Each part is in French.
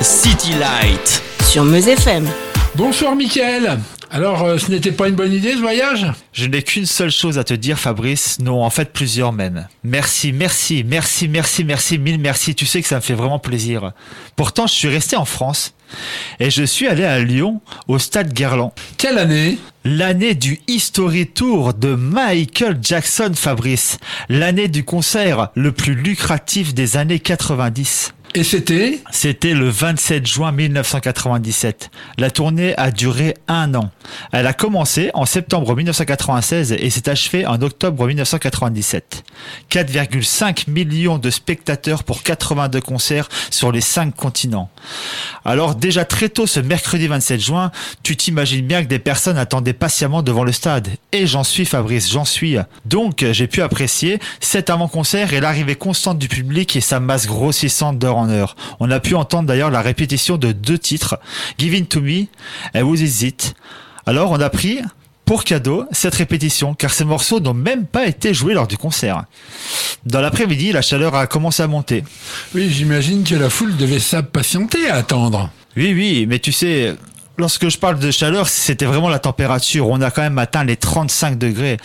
City Light. Sur Meuse FM. Bonsoir Mickaël. Alors, euh, ce n'était pas une bonne idée ce voyage? Je n'ai qu'une seule chose à te dire, Fabrice. Non, en fait, plusieurs même. Merci, merci, merci, merci, merci, mille merci. Tu sais que ça me fait vraiment plaisir. Pourtant, je suis resté en France et je suis allé à Lyon, au stade Guerlain. Quelle année? L'année du History Tour de Michael Jackson, Fabrice. L'année du concert le plus lucratif des années 90. Et c'était C'était le 27 juin 1997. La tournée a duré un an. Elle a commencé en septembre 1996 et s'est achevée en octobre 1997. 4,5 millions de spectateurs pour 82 concerts sur les 5 continents. Alors déjà très tôt ce mercredi 27 juin, tu t'imagines bien que des personnes attendaient patiemment devant le stade. Et j'en suis Fabrice, j'en suis. Donc j'ai pu apprécier cet avant-concert et l'arrivée constante du public et sa masse grossissante d'heure en heure. On a pu entendre d'ailleurs la répétition de deux titres, Giving to Me et Who Is It? Alors on a pris pour cadeau cette répétition, car ces morceaux n'ont même pas été joués lors du concert. Dans l'après-midi, la chaleur a commencé à monter. Oui, j'imagine que la foule devait s'impatienter à attendre. Oui, oui, mais tu sais, lorsque je parle de chaleur, c'était vraiment la température. On a quand même atteint les 35 degrés.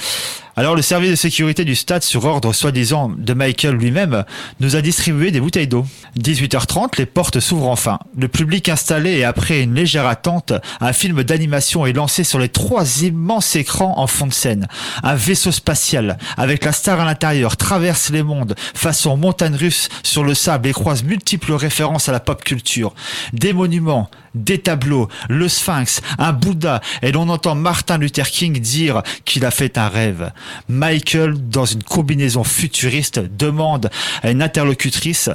Alors le service de sécurité du stade, sur ordre soi-disant de Michael lui-même, nous a distribué des bouteilles d'eau. 18h30, les portes s'ouvrent enfin. Le public installé et après une légère attente, un film d'animation est lancé sur les trois immenses écrans en fond de scène. Un vaisseau spatial, avec la star à l'intérieur, traverse les mondes, façon montagne russe sur le sable et croise multiples références à la pop culture. Des monuments, des tableaux, le sphinx, un Bouddha, et l'on entend Martin Luther King dire qu'il a fait un rêve. Michael, dans une combinaison futuriste, demande à une interlocutrice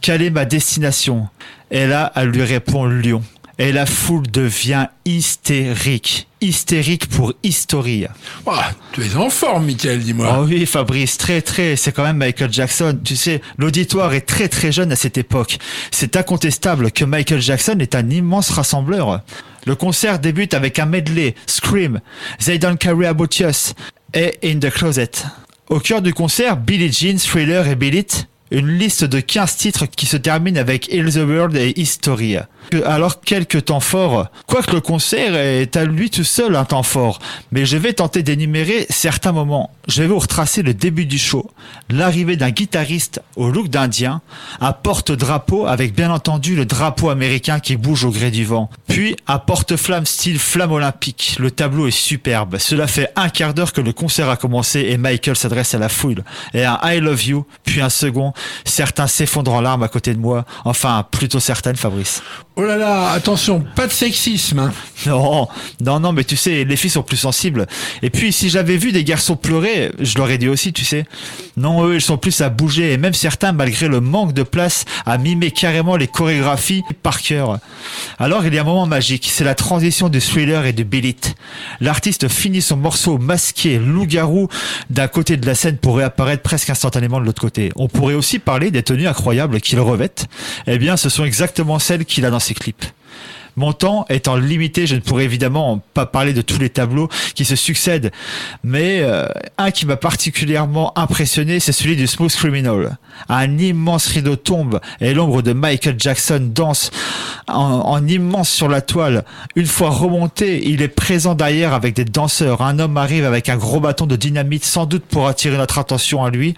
quelle est ma destination? Et là, elle lui répond Lyon. Et la foule devient hystérique. Hystérique pour historie. Ouah, tu es en forme, Mickaël, dis-moi. Oh oui, Fabrice, très très, c'est quand même Michael Jackson. Tu sais, l'auditoire est très très jeune à cette époque. C'est incontestable que Michael Jackson est un immense rassembleur. Le concert débute avec un medley, Scream, They Don't Carry About Us et In the Closet. Au cœur du concert, Billie Jean, Thriller et It, une liste de 15 titres qui se termine avec Heal the World et History. Alors quelques temps forts, quoique le concert est à lui tout seul un temps fort, mais je vais tenter d'énumérer certains moments. Je vais vous retracer le début du show, l'arrivée d'un guitariste au look d'Indien, un porte-drapeau avec bien entendu le drapeau américain qui bouge au gré du vent, puis un porte-flamme style flamme olympique. Le tableau est superbe. Cela fait un quart d'heure que le concert a commencé et Michael s'adresse à la foule. Et un I love you, puis un second. Certains s'effondrent en larmes à côté de moi. Enfin, plutôt certaines, Fabrice. Oh là là, attention, pas de sexisme. hein. Non, non, non, mais tu sais, les filles sont plus sensibles. Et puis, si j'avais vu des garçons pleurer, je l'aurais dit aussi, tu sais. Non, eux, ils sont plus à bouger, et même certains, malgré le manque de place, à mimer carrément les chorégraphies par cœur. Alors, il y a un moment magique, c'est la transition du thriller et du billet. L'artiste finit son morceau masqué, loup-garou, d'un côté de la scène pour réapparaître presque instantanément de l'autre côté. On pourrait aussi parler des tenues incroyables qu'il revête. Eh bien, ce sont exactement celles qu'il a dans ses clips. Mon temps étant limité, je ne pourrais évidemment pas parler de tous les tableaux qui se succèdent, mais euh, un qui m'a particulièrement impressionné, c'est celui du Smooth Criminal. Un immense rideau tombe et l'ombre de Michael Jackson danse en, en immense sur la toile. Une fois remonté, il est présent derrière avec des danseurs. Un homme arrive avec un gros bâton de dynamite, sans doute pour attirer notre attention à lui,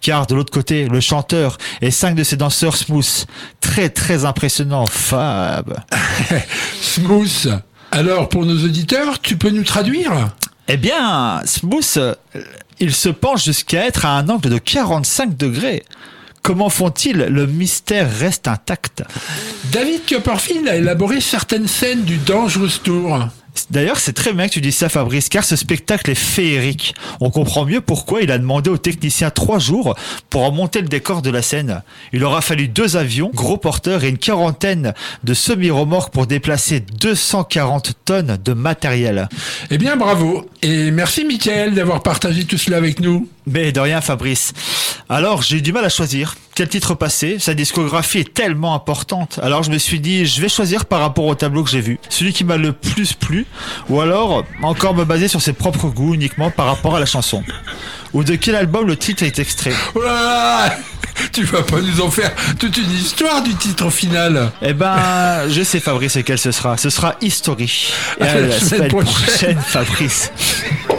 car de l'autre côté, le chanteur et cinq de ses danseurs smooth. Très très impressionnant, Fab. Smooth. Alors, pour nos auditeurs, tu peux nous traduire Eh bien, Smooth, euh, il se penche jusqu'à être à un angle de 45 degrés. Comment font-ils? Le mystère reste intact. David Copperfield a élaboré certaines scènes du Dangerous Tour. D'ailleurs, c'est très bien que tu dises ça, Fabrice, car ce spectacle est féerique. On comprend mieux pourquoi il a demandé aux techniciens trois jours pour remonter le décor de la scène. Il aura fallu deux avions, gros porteurs et une quarantaine de semi-remorques pour déplacer 240 tonnes de matériel. Eh bien, bravo. Et merci, Mickaël, d'avoir partagé tout cela avec nous. Mais de rien, Fabrice. Alors, j'ai eu du mal à choisir. Quel titre passer Sa discographie est tellement importante. Alors, je me suis dit, je vais choisir par rapport au tableau que j'ai vu. Celui qui m'a le plus plu. Ou alors, encore me baser sur ses propres goûts uniquement par rapport à la chanson. Ou de quel album le titre est extrait. Oh là là Tu vas pas nous en faire toute une histoire du titre final Eh ben, je sais Fabrice quel ce sera. Ce sera History. Et À à la la semaine semaine prochaine. prochaine, Fabrice.